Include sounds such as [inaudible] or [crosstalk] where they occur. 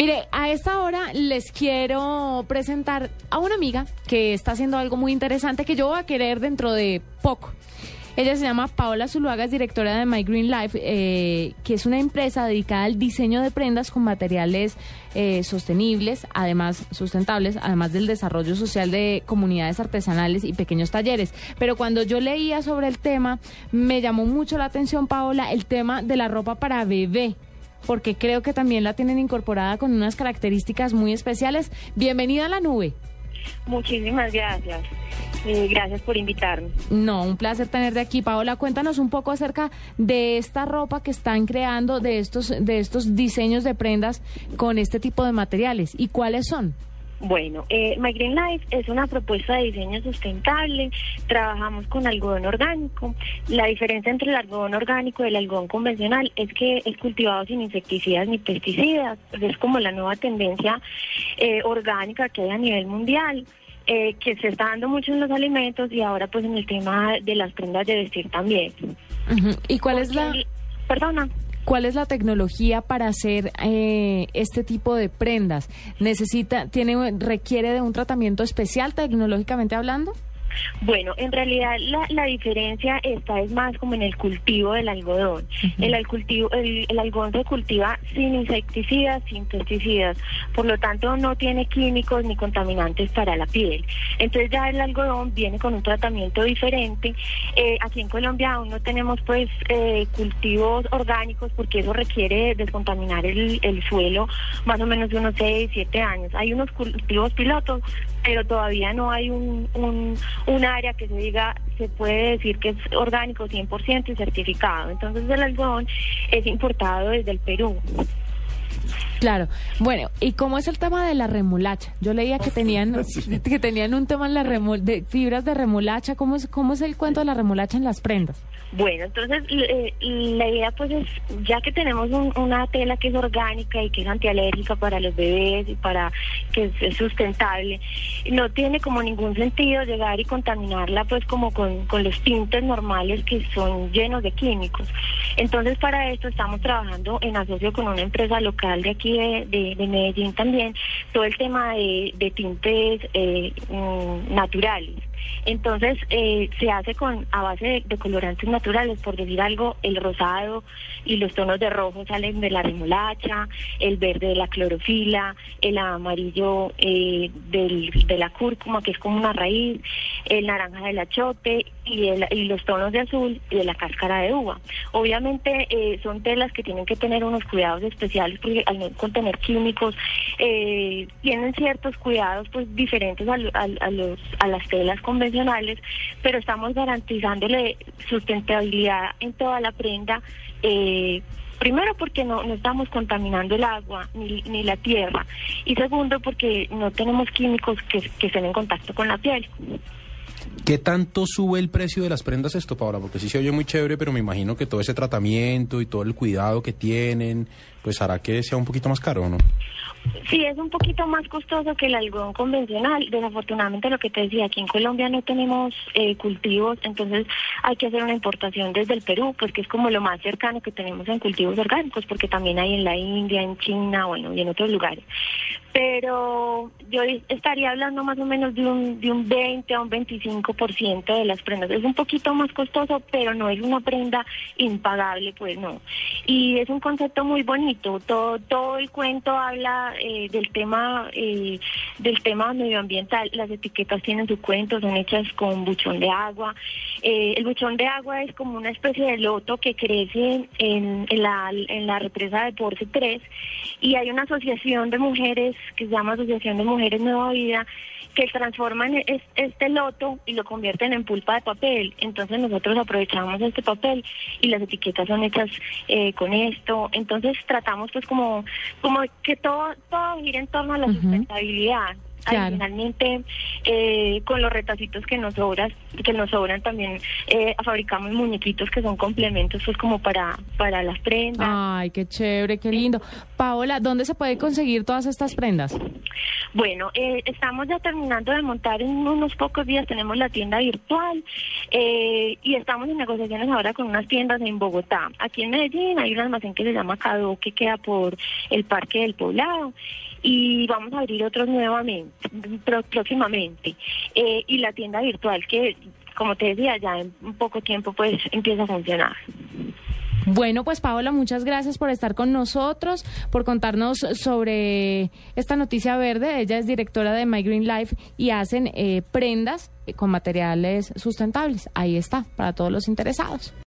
Mire, a esta hora les quiero presentar a una amiga que está haciendo algo muy interesante que yo voy a querer dentro de poco. Ella se llama Paola Zuluaga, es directora de My Green Life, eh, que es una empresa dedicada al diseño de prendas con materiales eh, sostenibles, además sustentables, además del desarrollo social de comunidades artesanales y pequeños talleres. Pero cuando yo leía sobre el tema, me llamó mucho la atención, Paola, el tema de la ropa para bebé porque creo que también la tienen incorporada con unas características muy especiales. Bienvenida a la nube. Muchísimas gracias. Eh, gracias por invitarme. No, un placer tenerte aquí. Paola, cuéntanos un poco acerca de esta ropa que están creando, de estos, de estos diseños de prendas con este tipo de materiales y cuáles son. Bueno, eh, My Green Life es una propuesta de diseño sustentable. Trabajamos con algodón orgánico. La diferencia entre el algodón orgánico y el algodón convencional es que es cultivado sin insecticidas ni pesticidas. Es como la nueva tendencia eh, orgánica que hay a nivel mundial. Eh, que se está dando mucho en los alimentos y ahora pues en el tema de las prendas de vestir también. ¿Y cuál es la...? Perdona. ¿Cuál es la tecnología para hacer eh, este tipo de prendas? ¿Necesita, tiene, requiere de un tratamiento especial tecnológicamente hablando? Bueno, en realidad la, la, diferencia está es más como en el cultivo del algodón. el, cultivo, el, algodón se cultiva sin insecticidas, sin pesticidas, por lo tanto no tiene químicos ni contaminantes para la piel. Entonces ya el algodón viene con un tratamiento diferente. Eh, aquí en Colombia aún no tenemos pues eh, cultivos orgánicos porque eso requiere descontaminar el, el suelo más o menos de unos 6, 7 años. Hay unos cultivos pilotos, pero todavía no hay un, un un área que se diga, se puede decir que es orgánico 100% y certificado. Entonces el algodón es importado desde el Perú. Claro. Bueno, ¿y cómo es el tema de la remolacha? Yo leía que tenían [laughs] que tenían un tema en la de fibras de remolacha. ¿Cómo es cómo es el cuento de la remolacha en las prendas? Bueno, entonces eh, la idea pues es, ya que tenemos una tela que es orgánica y que es antialérgica para los bebés y para que es, sustentable, no tiene como ningún sentido llegar y contaminarla pues como con, los tintes normales que son llenos de químicos. Entonces para esto estamos trabajando en asocio con una empresa local de aquí de, Medellín también, todo el tema de, tintes eh, mm, naturales. Entonces eh, se hace con a base de, colorantes naturales, por decir algo, el rosado y los tonos de rojo salen de la remolacha, el verde de la clorofila, el amarillo eh, de la cúrcuma, que es como una raíz, el naranja del achote y, y los tonos de azul de la cáscara de uva. Obviamente eh, son telas que tienen que tener unos cuidados especiales porque al no contener químicos tienen ciertos cuidados pues diferentes a, a, los, a las telas convencionales, pero estamos garantizándole sustentabilidad en toda la prenda. Eh, primero porque no, estamos contaminando el agua ni, la tierra y segundo porque no tenemos químicos que estén en contacto con la piel. ¿Qué tanto sube el precio de las prendas esto, Paola? Porque sí se oye muy chévere, pero me imagino que todo ese tratamiento y todo el cuidado que tienen, pues hará que sea un poquito más caro, ¿no? Sí, es un poquito más costoso que el algodón convencional. Desafortunadamente, lo que te decía, aquí en Colombia no tenemos eh, cultivos, entonces hay que hacer una importación desde el Perú, pues que es como lo más cercano que tenemos en cultivos orgánicos, porque también hay en la India, en China, bueno, y en otros lugares. Pero yo estaría hablando más o menos de un, de un 20 a un 25% de las prendas. Es un poquito más costoso, pero no es una prenda impagable, pues no. Y es un concepto muy bonito. Todo, todo el cuento habla eh, del tema eh, del tema medioambiental. Las etiquetas tienen su cuento, son hechas con buchón de agua. Eh, el buchón de agua es como una especie de loto que crece en, la, en la represa de Porce 3 y hay una asociación de mujeres que se llama Asociación de Mujeres Nueva Vida que transforman este loto y lo convierten en pulpa de papel. Entonces nosotros aprovechamos este papel y las etiquetas son hechas con esto. Entonces pues como, como que todo, todo gira en torno a la sustentabilidad. Claro. Adicionalmente, eh, con los retacitos que nos sobran, que nos sobran también eh, fabricamos muñequitos que son complementos pues como para, para las prendas. Ay, qué chévere, qué lindo. Paola, ¿dónde se puede conseguir todas estas prendas? Bueno, eh, estamos ya terminando de montar en unos pocos días, tenemos la tienda virtual eh, y estamos en negociaciones ahora con unas tiendas en Bogotá. Aquí en Medellín hay un almacén que se llama Cado, que queda por el Parque del Poblado y vamos a abrir otros nuevamente, próximamente. Eh, y la tienda virtual que, como te decía, ya en poco tiempo pues empieza a funcionar. Bueno, pues Paola, muchas gracias por estar con nosotros, por contarnos sobre esta noticia verde. Ella es directora de My Green Life y hacen eh, prendas con materiales sustentables. Ahí está, para todos los interesados.